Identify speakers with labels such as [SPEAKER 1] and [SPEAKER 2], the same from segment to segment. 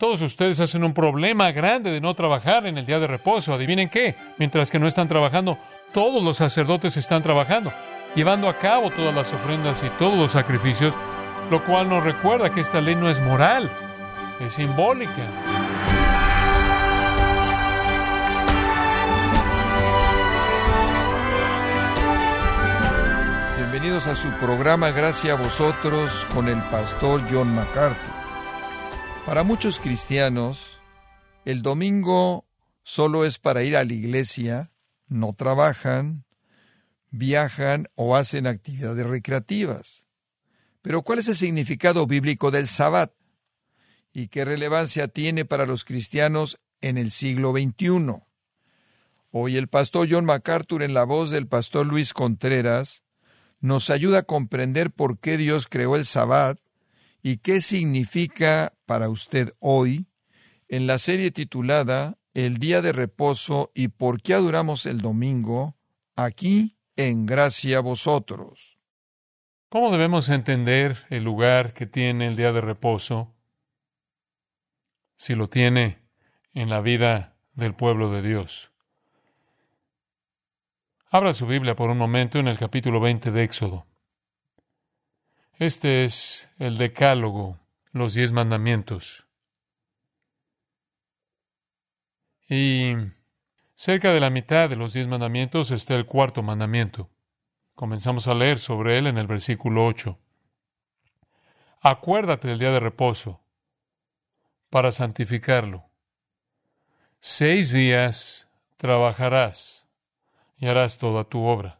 [SPEAKER 1] Todos ustedes hacen un problema grande de no trabajar en el día de reposo. Adivinen qué, mientras que no están trabajando, todos los sacerdotes están trabajando, llevando a cabo todas las ofrendas y todos los sacrificios, lo cual nos recuerda que esta ley no es moral, es simbólica.
[SPEAKER 2] Bienvenidos a su programa Gracias a vosotros con el pastor John MacArthur. Para muchos cristianos, el domingo solo es para ir a la iglesia, no trabajan, viajan o hacen actividades recreativas. Pero ¿cuál es el significado bíblico del sabbat? ¿Y qué relevancia tiene para los cristianos en el siglo XXI? Hoy el pastor John MacArthur en la voz del pastor Luis Contreras nos ayuda a comprender por qué Dios creó el sabbat y qué significa para usted hoy en la serie titulada El día de reposo y por qué adoramos el domingo aquí en gracia a vosotros.
[SPEAKER 1] ¿Cómo debemos entender el lugar que tiene el día de reposo? Si lo tiene en la vida del pueblo de Dios. Abra su Biblia por un momento en el capítulo 20 de Éxodo. Este es el decálogo, los diez mandamientos. Y cerca de la mitad de los diez mandamientos está el cuarto mandamiento. Comenzamos a leer sobre él en el versículo 8. Acuérdate del día de reposo para santificarlo. Seis días trabajarás y harás toda tu obra.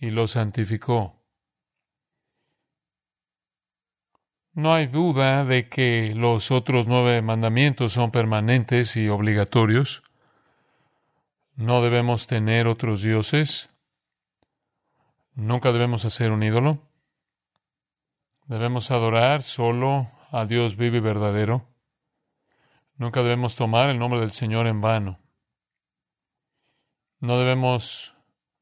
[SPEAKER 1] y lo santificó. No hay duda de que los otros nueve mandamientos son permanentes y obligatorios. No debemos tener otros dioses. Nunca debemos hacer un ídolo. Debemos adorar solo a Dios vivo y verdadero. Nunca debemos tomar el nombre del Señor en vano. No debemos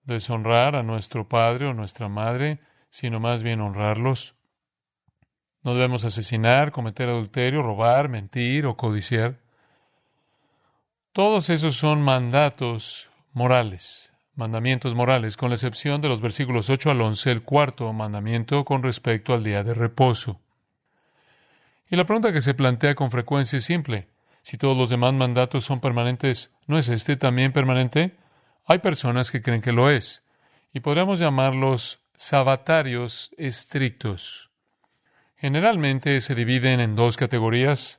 [SPEAKER 1] deshonrar a nuestro padre o nuestra madre, sino más bien honrarlos. No debemos asesinar, cometer adulterio, robar, mentir o codiciar. Todos esos son mandatos morales, mandamientos morales, con la excepción de los versículos 8 al 11, el cuarto mandamiento con respecto al día de reposo. Y la pregunta que se plantea con frecuencia es simple. Si todos los demás mandatos son permanentes, ¿no es este también permanente? Hay personas que creen que lo es, y podríamos llamarlos sabatarios estrictos. Generalmente se dividen en dos categorías.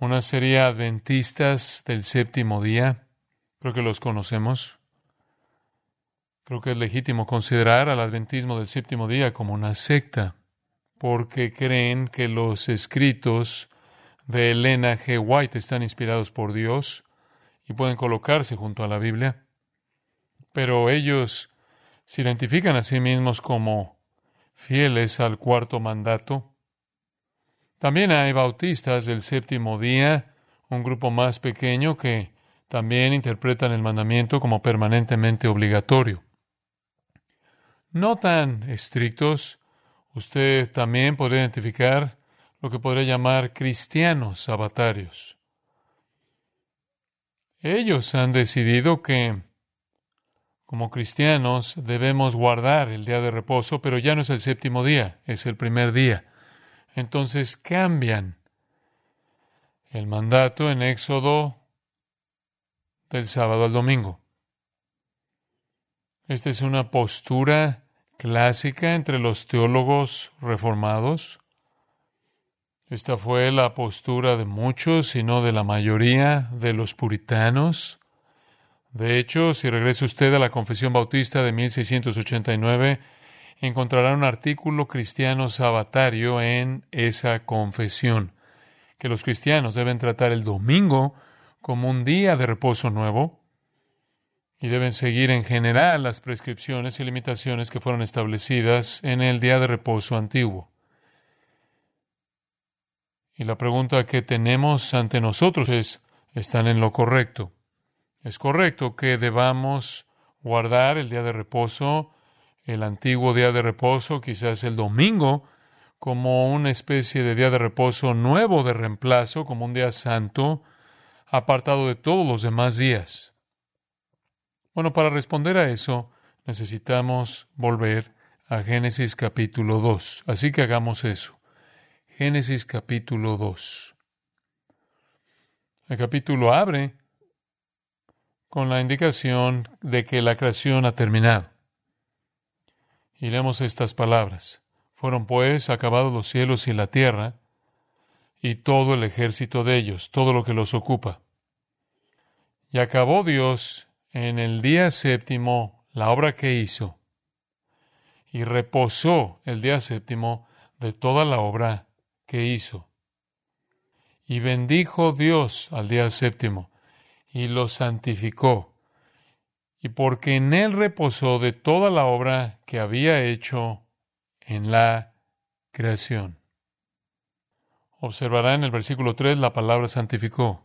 [SPEAKER 1] Una sería adventistas del séptimo día. Creo que los conocemos. Creo que es legítimo considerar al adventismo del séptimo día como una secta, porque creen que los escritos de Elena G. White están inspirados por Dios y pueden colocarse junto a la Biblia, pero ellos se identifican a sí mismos como fieles al cuarto mandato. También hay bautistas del séptimo día, un grupo más pequeño que también interpretan el mandamiento como permanentemente obligatorio. No tan estrictos, usted también podría identificar lo que podría llamar cristianos sabatarios. Ellos han decidido que como cristianos debemos guardar el día de reposo, pero ya no es el séptimo día, es el primer día. Entonces cambian el mandato en Éxodo del sábado al domingo. Esta es una postura clásica entre los teólogos reformados esta fue la postura de muchos y no de la mayoría de los puritanos. De hecho, si regresa usted a la Confesión Bautista de 1689, encontrará un artículo cristiano sabatario en esa confesión. que los cristianos deben tratar el domingo como un día de reposo nuevo y deben seguir en general las prescripciones y limitaciones que fueron establecidas en el día de reposo antiguo. Y la pregunta que tenemos ante nosotros es, ¿están en lo correcto? Es correcto que debamos guardar el día de reposo, el antiguo día de reposo, quizás el domingo, como una especie de día de reposo nuevo de reemplazo, como un día santo, apartado de todos los demás días. Bueno, para responder a eso necesitamos volver a Génesis capítulo 2. Así que hagamos eso. Génesis capítulo 2. El capítulo abre con la indicación de que la creación ha terminado. Y leemos estas palabras. Fueron pues acabados los cielos y la tierra, y todo el ejército de ellos, todo lo que los ocupa. Y acabó Dios en el día séptimo la obra que hizo, y reposó el día séptimo de toda la obra que hizo. Y bendijo Dios al día séptimo y lo santificó, y porque en él reposó de toda la obra que había hecho en la creación. Observará en el versículo 3 la palabra santificó.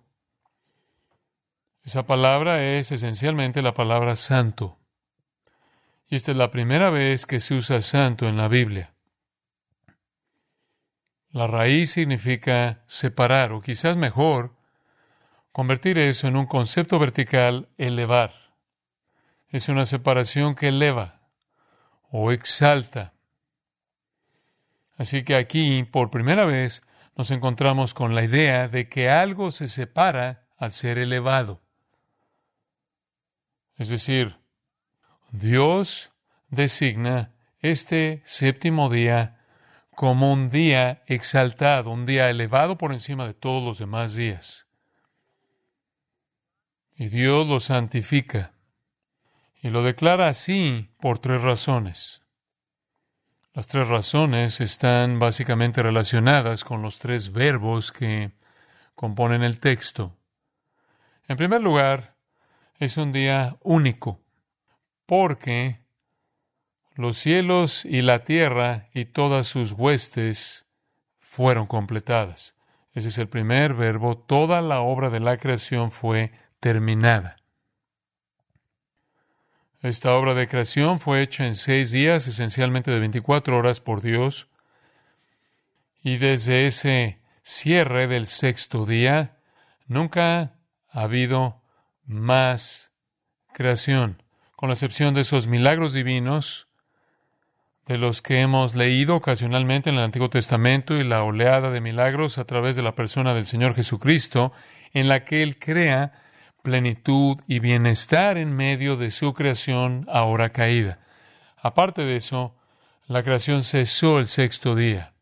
[SPEAKER 1] Esa palabra es esencialmente la palabra santo. Y esta es la primera vez que se usa santo en la Biblia. La raíz significa separar, o quizás mejor, Convertir eso en un concepto vertical, elevar. Es una separación que eleva o exalta. Así que aquí, por primera vez, nos encontramos con la idea de que algo se separa al ser elevado. Es decir, Dios designa este séptimo día como un día exaltado, un día elevado por encima de todos los demás días. Y Dios lo santifica. Y lo declara así por tres razones. Las tres razones están básicamente relacionadas con los tres verbos que componen el texto. En primer lugar, es un día único, porque los cielos y la tierra y todas sus huestes fueron completadas. Ese es el primer verbo. Toda la obra de la creación fue terminada. Esta obra de creación fue hecha en seis días, esencialmente de 24 horas por Dios, y desde ese cierre del sexto día nunca ha habido más creación, con la excepción de esos milagros divinos de los que hemos leído ocasionalmente en el Antiguo Testamento y la oleada de milagros a través de la persona del Señor Jesucristo, en la que Él crea plenitud y bienestar en medio de su creación ahora caída. Aparte de eso, la creación cesó el sexto día.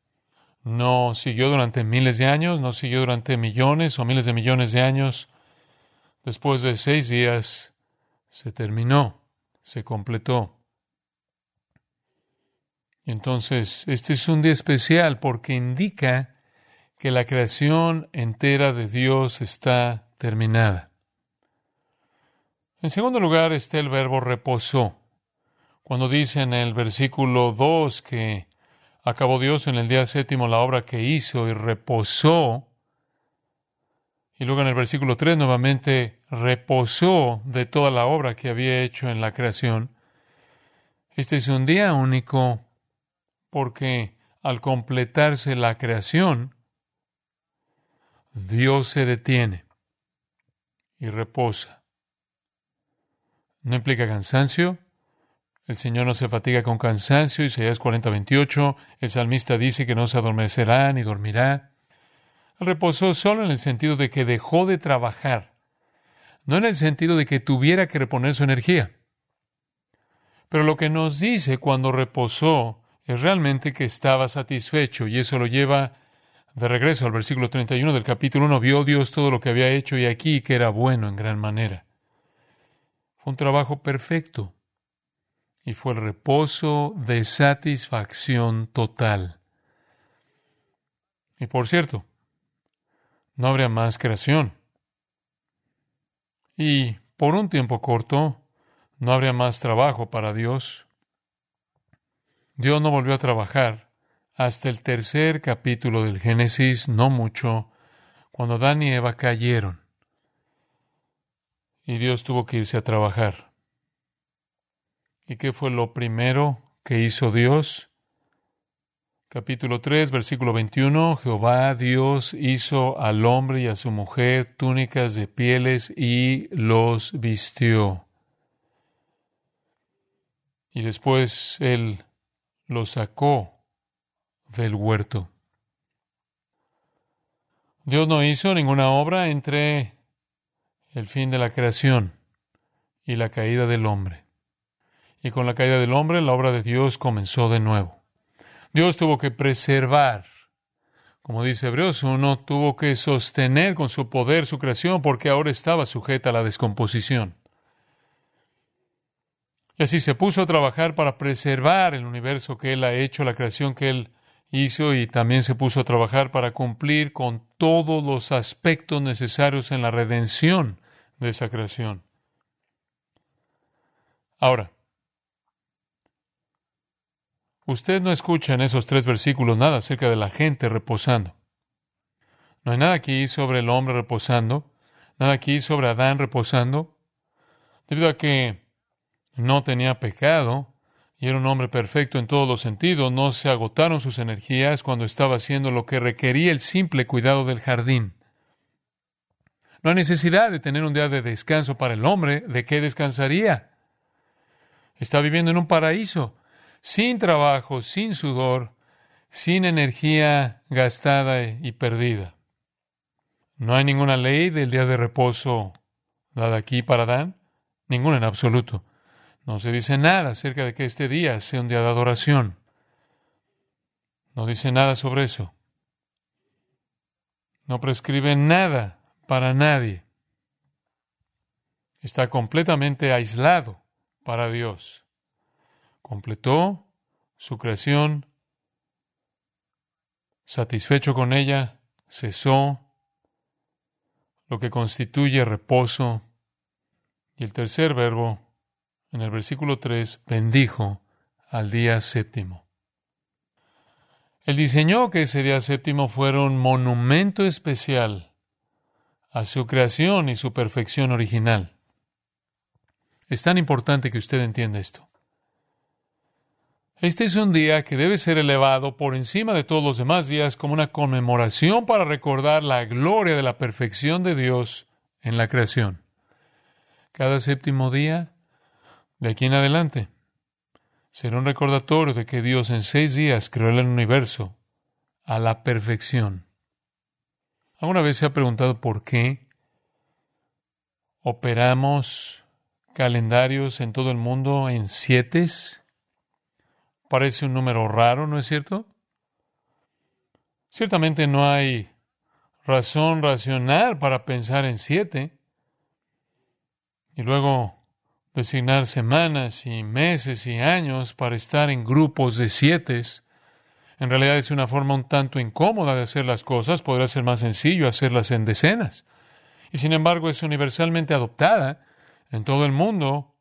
[SPEAKER 1] No siguió durante miles de años, no siguió durante millones o miles de millones de años. Después de seis días se terminó, se completó. Entonces, este es un día especial porque indica que la creación entera de Dios está terminada. En segundo lugar está el verbo reposó. Cuando dice en el versículo 2 que acabó Dios en el día séptimo la obra que hizo y reposó, y luego en el versículo 3 nuevamente reposó de toda la obra que había hecho en la creación. Este es un día único porque al completarse la creación, Dios se detiene y reposa. No implica cansancio. El Señor no se fatiga con cansancio. Isaías 40, 28. El salmista dice que no se adormecerá ni dormirá. Reposó solo en el sentido de que dejó de trabajar, no en el sentido de que tuviera que reponer su energía. Pero lo que nos dice cuando reposó es realmente que estaba satisfecho y eso lo lleva de regreso al versículo 31 del capítulo 1. Vio Dios todo lo que había hecho y aquí que era bueno en gran manera un trabajo perfecto y fue el reposo de satisfacción total. Y por cierto, no habría más creación. Y por un tiempo corto, no habría más trabajo para Dios. Dios no volvió a trabajar hasta el tercer capítulo del Génesis, no mucho, cuando Adán y Eva cayeron. Y Dios tuvo que irse a trabajar. ¿Y qué fue lo primero que hizo Dios? Capítulo 3, versículo 21, Jehová Dios hizo al hombre y a su mujer túnicas de pieles y los vistió. Y después él los sacó del huerto. Dios no hizo ninguna obra entre el fin de la creación y la caída del hombre. Y con la caída del hombre, la obra de Dios comenzó de nuevo. Dios tuvo que preservar, como dice Hebreos 1, tuvo que sostener con su poder su creación porque ahora estaba sujeta a la descomposición. Y así se puso a trabajar para preservar el universo que Él ha hecho, la creación que Él hizo, y también se puso a trabajar para cumplir con todos los aspectos necesarios en la redención de esa creación. Ahora, Usted no escucha en esos tres versículos nada acerca de la gente reposando. No hay nada aquí sobre el hombre reposando, nada aquí sobre Adán reposando, debido a que no tenía pecado y era un hombre perfecto en todos los sentidos, no se agotaron sus energías cuando estaba haciendo lo que requería el simple cuidado del jardín. No hay necesidad de tener un día de descanso para el hombre, ¿de qué descansaría? Está viviendo en un paraíso sin trabajo, sin sudor, sin energía gastada y perdida. No hay ninguna ley del día de reposo dada aquí para Adán, ninguna en absoluto. No se dice nada acerca de que este día sea un día de adoración. No dice nada sobre eso. No prescribe nada para nadie. Está completamente aislado para Dios completó su creación, satisfecho con ella, cesó, lo que constituye reposo. Y el tercer verbo, en el versículo 3, bendijo al día séptimo. El diseñó que ese día séptimo fuera un monumento especial a su creación y su perfección original. Es tan importante que usted entienda esto. Este es un día que debe ser elevado por encima de todos los demás días como una conmemoración para recordar la gloria de la perfección de Dios en la creación. Cada séptimo día, de aquí en adelante, será un recordatorio de que Dios en seis días creó el universo a la perfección. ¿Alguna vez se ha preguntado por qué operamos calendarios en todo el mundo en siete? Parece un número raro, ¿no es cierto? Ciertamente no hay razón racional para pensar en siete y luego designar semanas y meses y años para estar en grupos de siete. En realidad es una forma un tanto incómoda de hacer las cosas, podría ser más sencillo hacerlas en decenas. Y sin embargo es universalmente adoptada en todo el mundo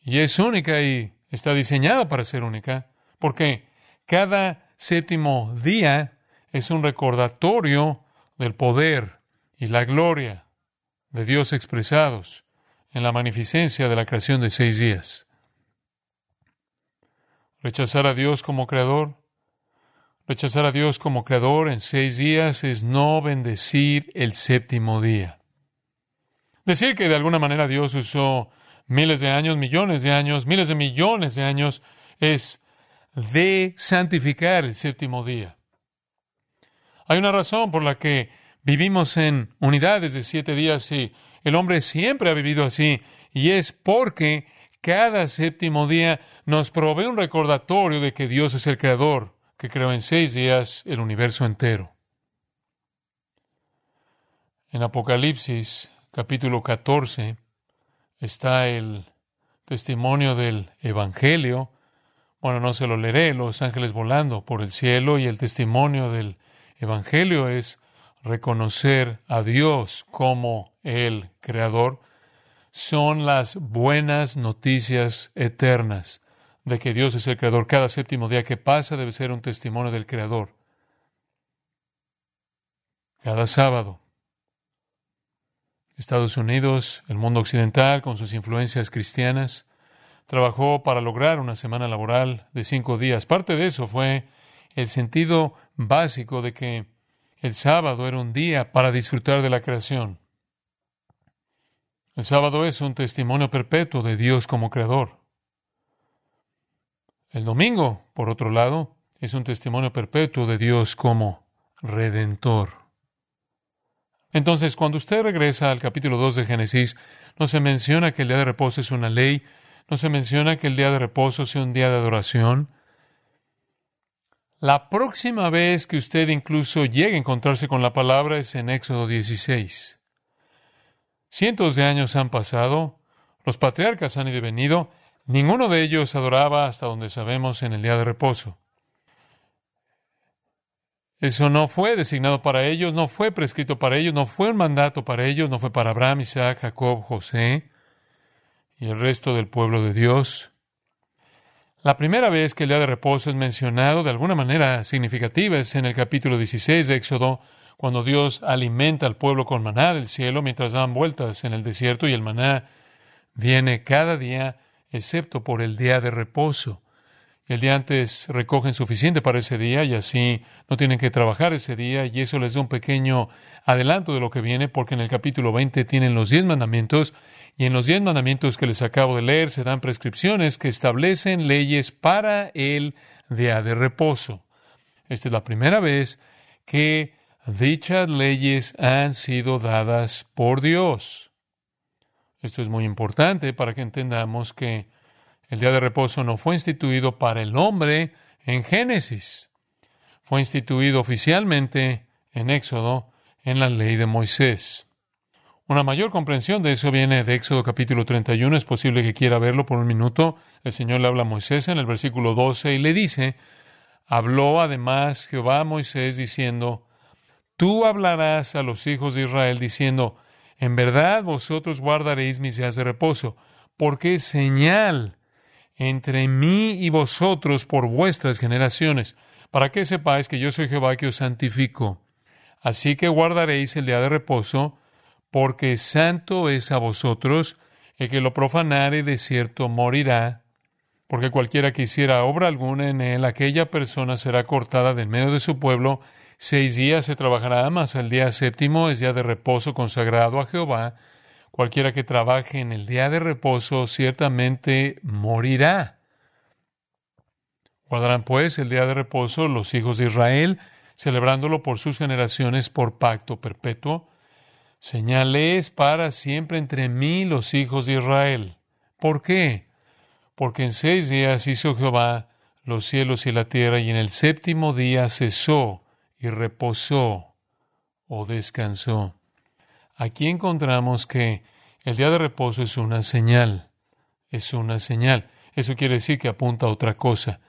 [SPEAKER 1] y es única y está diseñada para ser única, porque cada séptimo día es un recordatorio del poder y la gloria de Dios expresados en la magnificencia de la creación de seis días. Rechazar a Dios como creador, rechazar a Dios como creador en seis días es no bendecir el séptimo día. Decir que de alguna manera Dios usó miles de años, millones de años, miles de millones de años, es de santificar el séptimo día. Hay una razón por la que vivimos en unidades de siete días y el hombre siempre ha vivido así, y es porque cada séptimo día nos provee un recordatorio de que Dios es el creador, que creó en seis días el universo entero. En Apocalipsis capítulo 14, está el testimonio del Evangelio. Bueno, no se lo leeré, los ángeles volando por el cielo y el testimonio del Evangelio es reconocer a Dios como el Creador, son las buenas noticias eternas de que Dios es el Creador. Cada séptimo día que pasa debe ser un testimonio del Creador. Cada sábado. Estados Unidos, el mundo occidental, con sus influencias cristianas, trabajó para lograr una semana laboral de cinco días. Parte de eso fue el sentido básico de que el sábado era un día para disfrutar de la creación. El sábado es un testimonio perpetuo de Dios como creador. El domingo, por otro lado, es un testimonio perpetuo de Dios como redentor. Entonces, cuando usted regresa al capítulo 2 de Génesis, no se menciona que el día de reposo es una ley, no se menciona que el día de reposo sea un día de adoración. La próxima vez que usted incluso llegue a encontrarse con la palabra es en Éxodo 16. Cientos de años han pasado, los patriarcas han ido y venido, ninguno de ellos adoraba hasta donde sabemos en el día de reposo. Eso no fue designado para ellos, no fue prescrito para ellos, no fue un mandato para ellos, no fue para Abraham, Isaac, Jacob, José y el resto del pueblo de Dios. La primera vez que el día de reposo es mencionado de alguna manera significativa es en el capítulo 16 de Éxodo, cuando Dios alimenta al pueblo con maná del cielo mientras dan vueltas en el desierto y el maná viene cada día excepto por el día de reposo. El día antes recogen suficiente para ese día y así no tienen que trabajar ese día y eso les da un pequeño adelanto de lo que viene porque en el capítulo 20 tienen los diez mandamientos y en los diez mandamientos que les acabo de leer se dan prescripciones que establecen leyes para el día de reposo. Esta es la primera vez que dichas leyes han sido dadas por Dios. Esto es muy importante para que entendamos que el día de reposo no fue instituido para el hombre en Génesis. Fue instituido oficialmente en Éxodo, en la ley de Moisés. Una mayor comprensión de eso viene de Éxodo capítulo 31. Es posible que quiera verlo por un minuto. El Señor le habla a Moisés en el versículo 12 y le dice, habló además Jehová a Moisés diciendo, tú hablarás a los hijos de Israel diciendo, en verdad vosotros guardaréis mis días de reposo, porque es señal entre mí y vosotros por vuestras generaciones, para que sepáis que yo soy Jehová que os santifico. Así que guardaréis el día de reposo, porque santo es a vosotros, el que lo profanare de cierto morirá, porque cualquiera que hiciera obra alguna en él, aquella persona será cortada del medio de su pueblo, seis días se trabajará, mas el día séptimo es día de reposo consagrado a Jehová, Cualquiera que trabaje en el día de reposo ciertamente morirá. Guardarán pues el día de reposo los hijos de Israel, celebrándolo por sus generaciones por pacto perpetuo. Señales para siempre entre mí los hijos de Israel. ¿Por qué? Porque en seis días hizo Jehová los cielos y la tierra, y en el séptimo día cesó y reposó o descansó. Aquí encontramos que el día de reposo es una señal, es una señal. Eso quiere decir que apunta a otra cosa.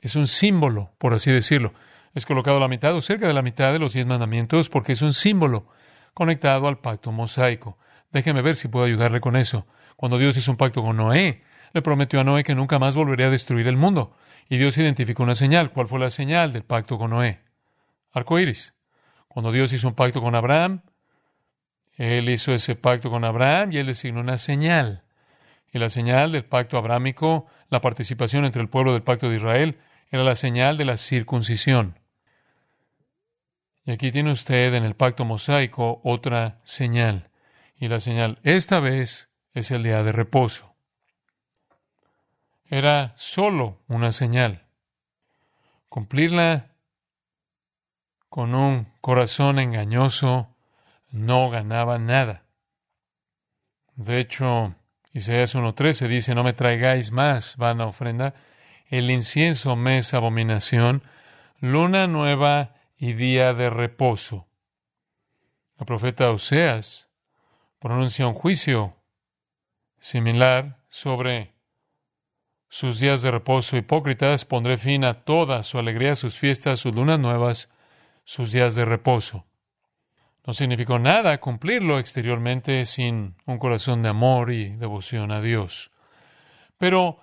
[SPEAKER 1] Es un símbolo, por así decirlo. Es colocado la mitad o cerca de la mitad de los diez mandamientos porque es un símbolo conectado al pacto mosaico. Déjeme ver si puedo ayudarle con eso. Cuando Dios hizo un pacto con Noé, le prometió a Noé que nunca más volvería a destruir el mundo. Y Dios identificó una señal. ¿Cuál fue la señal del pacto con Noé? Arco iris. Cuando Dios hizo un pacto con Abraham, él hizo ese pacto con Abraham y él designó una señal. Y la señal del pacto abrámico, la participación entre el pueblo del pacto de Israel, era la señal de la circuncisión. Y aquí tiene usted en el pacto mosaico otra señal. Y la señal, esta vez, es el día de reposo. Era solo una señal. Cumplirla con un corazón engañoso no ganaba nada. De hecho, Isaías 1.13 dice, no me traigáis más vana ofrenda, el incienso me es abominación, luna nueva y día de reposo. El profeta Oseas pronuncia un juicio similar sobre sus días de reposo hipócritas, pondré fin a toda su alegría, sus fiestas, sus lunas nuevas, sus días de reposo. No significó nada cumplirlo exteriormente sin un corazón de amor y devoción a Dios. Pero,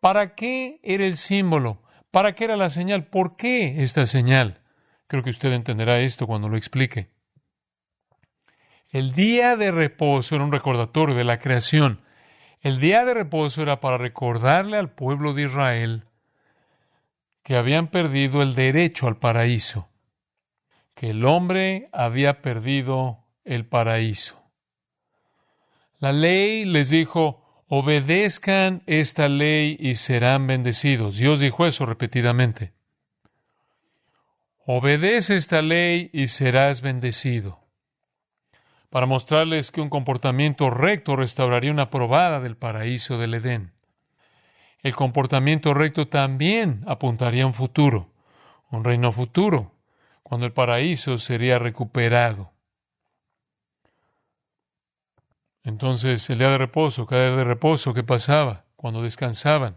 [SPEAKER 1] ¿para qué era el símbolo? ¿Para qué era la señal? ¿Por qué esta señal? Creo que usted entenderá esto cuando lo explique. El día de reposo era un recordatorio de la creación. El día de reposo era para recordarle al pueblo de Israel que habían perdido el derecho al paraíso que el hombre había perdido el paraíso. La ley les dijo, obedezcan esta ley y serán bendecidos. Dios dijo eso repetidamente. Obedece esta ley y serás bendecido. Para mostrarles que un comportamiento recto restauraría una probada del paraíso del Edén. El comportamiento recto también apuntaría a un futuro, un reino futuro, cuando el paraíso sería recuperado. Entonces, el día de reposo, cada día de reposo que pasaba, cuando descansaban,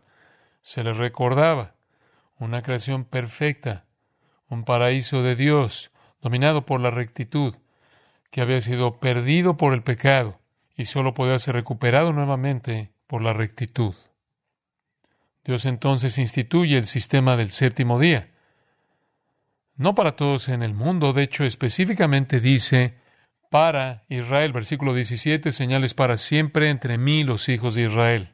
[SPEAKER 1] se les recordaba una creación perfecta, un paraíso de Dios, dominado por la rectitud, que había sido perdido por el pecado y solo podía ser recuperado nuevamente por la rectitud. Dios entonces instituye el sistema del séptimo día, no para todos en el mundo, de hecho específicamente dice para Israel, versículo 17, señales para siempre entre mí los hijos de Israel.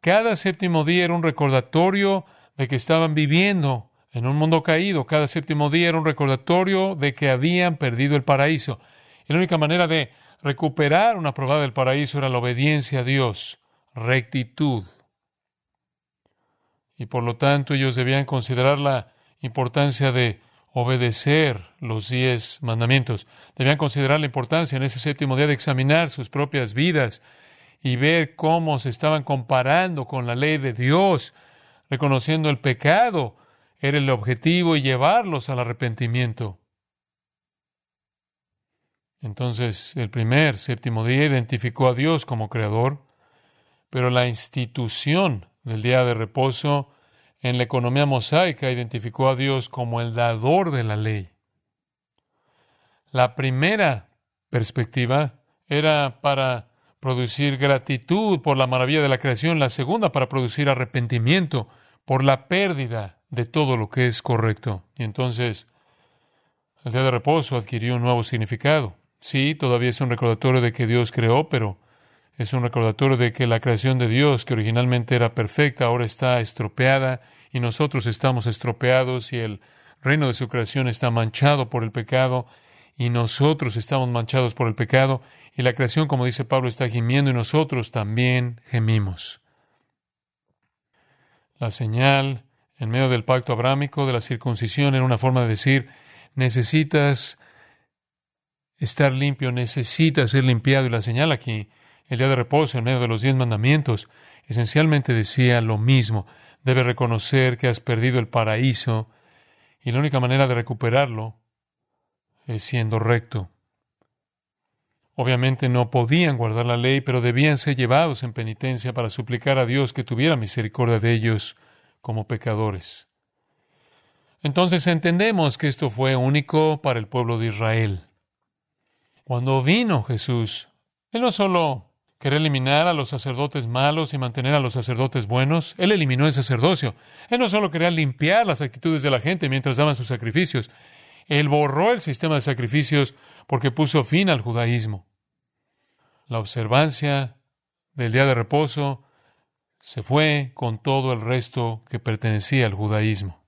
[SPEAKER 1] Cada séptimo día era un recordatorio de que estaban viviendo en un mundo caído. Cada séptimo día era un recordatorio de que habían perdido el paraíso. Y la única manera de recuperar una probada del paraíso era la obediencia a Dios, rectitud. Y por lo tanto ellos debían considerar la importancia de obedecer los diez mandamientos. Debían considerar la importancia en ese séptimo día de examinar sus propias vidas y ver cómo se estaban comparando con la ley de Dios, reconociendo el pecado era el objetivo y llevarlos al arrepentimiento. Entonces, el primer séptimo día identificó a Dios como creador, pero la institución del día de reposo en la economía mosaica identificó a Dios como el dador de la ley. La primera perspectiva era para producir gratitud por la maravilla de la creación, la segunda para producir arrepentimiento por la pérdida de todo lo que es correcto. Y entonces el día de reposo adquirió un nuevo significado. Sí, todavía es un recordatorio de que Dios creó, pero es un recordatorio de que la creación de Dios, que originalmente era perfecta, ahora está estropeada y nosotros estamos estropeados y el reino de su creación está manchado por el pecado y nosotros estamos manchados por el pecado y la creación, como dice Pablo, está gimiendo y nosotros también gemimos. La señal en medio del pacto abrámico de la circuncisión era una forma de decir, necesitas estar limpio, necesitas ser limpiado y la señal aquí el día de reposo en medio de los diez mandamientos, esencialmente decía lo mismo. Debes reconocer que has perdido el paraíso y la única manera de recuperarlo es siendo recto. Obviamente no podían guardar la ley, pero debían ser llevados en penitencia para suplicar a Dios que tuviera misericordia de ellos como pecadores. Entonces entendemos que esto fue único para el pueblo de Israel. Cuando vino Jesús, Él no solo Quería eliminar a los sacerdotes malos y mantener a los sacerdotes buenos. Él eliminó el sacerdocio. Él no solo quería limpiar las actitudes de la gente mientras daban sus sacrificios. Él borró el sistema de sacrificios porque puso fin al judaísmo. La observancia del día de reposo se fue con todo el resto que pertenecía al judaísmo.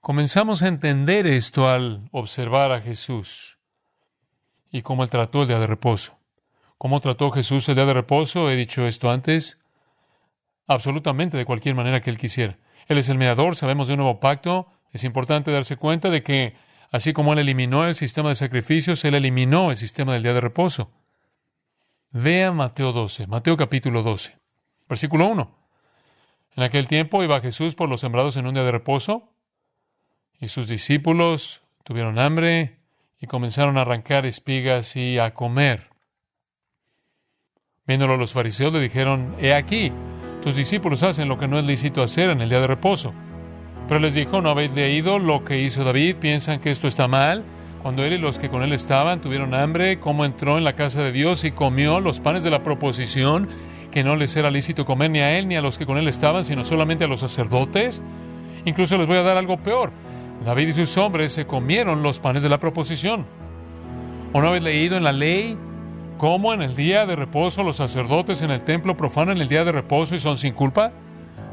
[SPEAKER 1] Comenzamos a entender esto al observar a Jesús y cómo él trató el día de reposo. ¿Cómo trató Jesús el día de reposo? He dicho esto antes. Absolutamente, de cualquier manera que él quisiera. Él es el mediador, sabemos de un nuevo pacto. Es importante darse cuenta de que, así como él eliminó el sistema de sacrificios, él eliminó el sistema del día de reposo. Vea Mateo 12, Mateo capítulo 12, versículo 1. En aquel tiempo iba Jesús por los sembrados en un día de reposo, y sus discípulos tuvieron hambre y comenzaron a arrancar espigas y a comer. Viéndolo los fariseos le dijeron, He aquí, tus discípulos hacen lo que no es lícito hacer en el día de reposo. Pero les dijo, ¿no habéis leído lo que hizo David? ¿Piensan que esto está mal? Cuando él y los que con él estaban tuvieron hambre, cómo entró en la casa de Dios y comió los panes de la proposición, que no les era lícito comer ni a él ni a los que con él estaban, sino solamente a los sacerdotes. Incluso les voy a dar algo peor. David y sus hombres se comieron los panes de la proposición. ¿O no habéis leído en la ley cómo en el día de reposo los sacerdotes en el templo profanan el día de reposo y son sin culpa?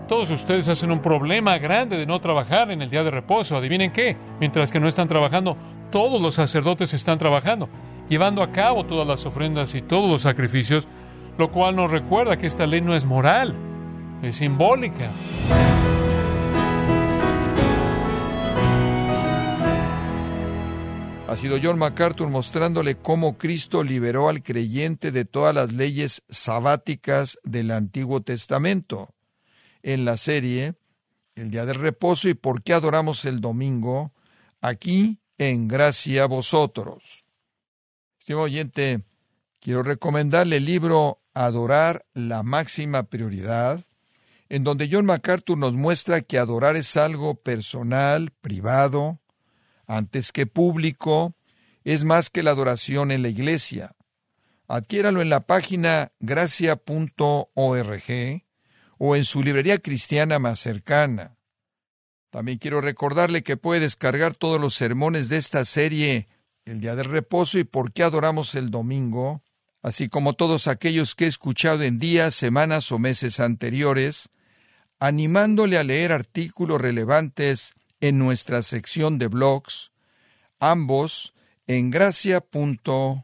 [SPEAKER 1] Todos ustedes hacen un problema grande de no trabajar en el día de reposo. Adivinen qué, mientras que no están trabajando, todos los sacerdotes están trabajando, llevando a cabo todas las ofrendas y todos los sacrificios, lo cual nos recuerda que esta ley no es moral, es simbólica.
[SPEAKER 2] Ha sido John MacArthur mostrándole cómo Cristo liberó al creyente de todas las leyes sabáticas del Antiguo Testamento en la serie El Día del Reposo y por qué adoramos el domingo, aquí en Gracia Vosotros. Estimado oyente, quiero recomendarle el libro Adorar la máxima prioridad, en donde John MacArthur nos muestra que adorar es algo personal, privado, antes que público, es más que la adoración en la iglesia. Adquiéralo en la página gracia.org o en su librería cristiana más cercana. También quiero recordarle que puede descargar todos los sermones de esta serie El Día del Reposo y por qué adoramos el domingo, así como todos aquellos que he escuchado en días, semanas o meses anteriores, animándole a leer artículos relevantes en nuestra sección de blogs, ambos en gracia.org.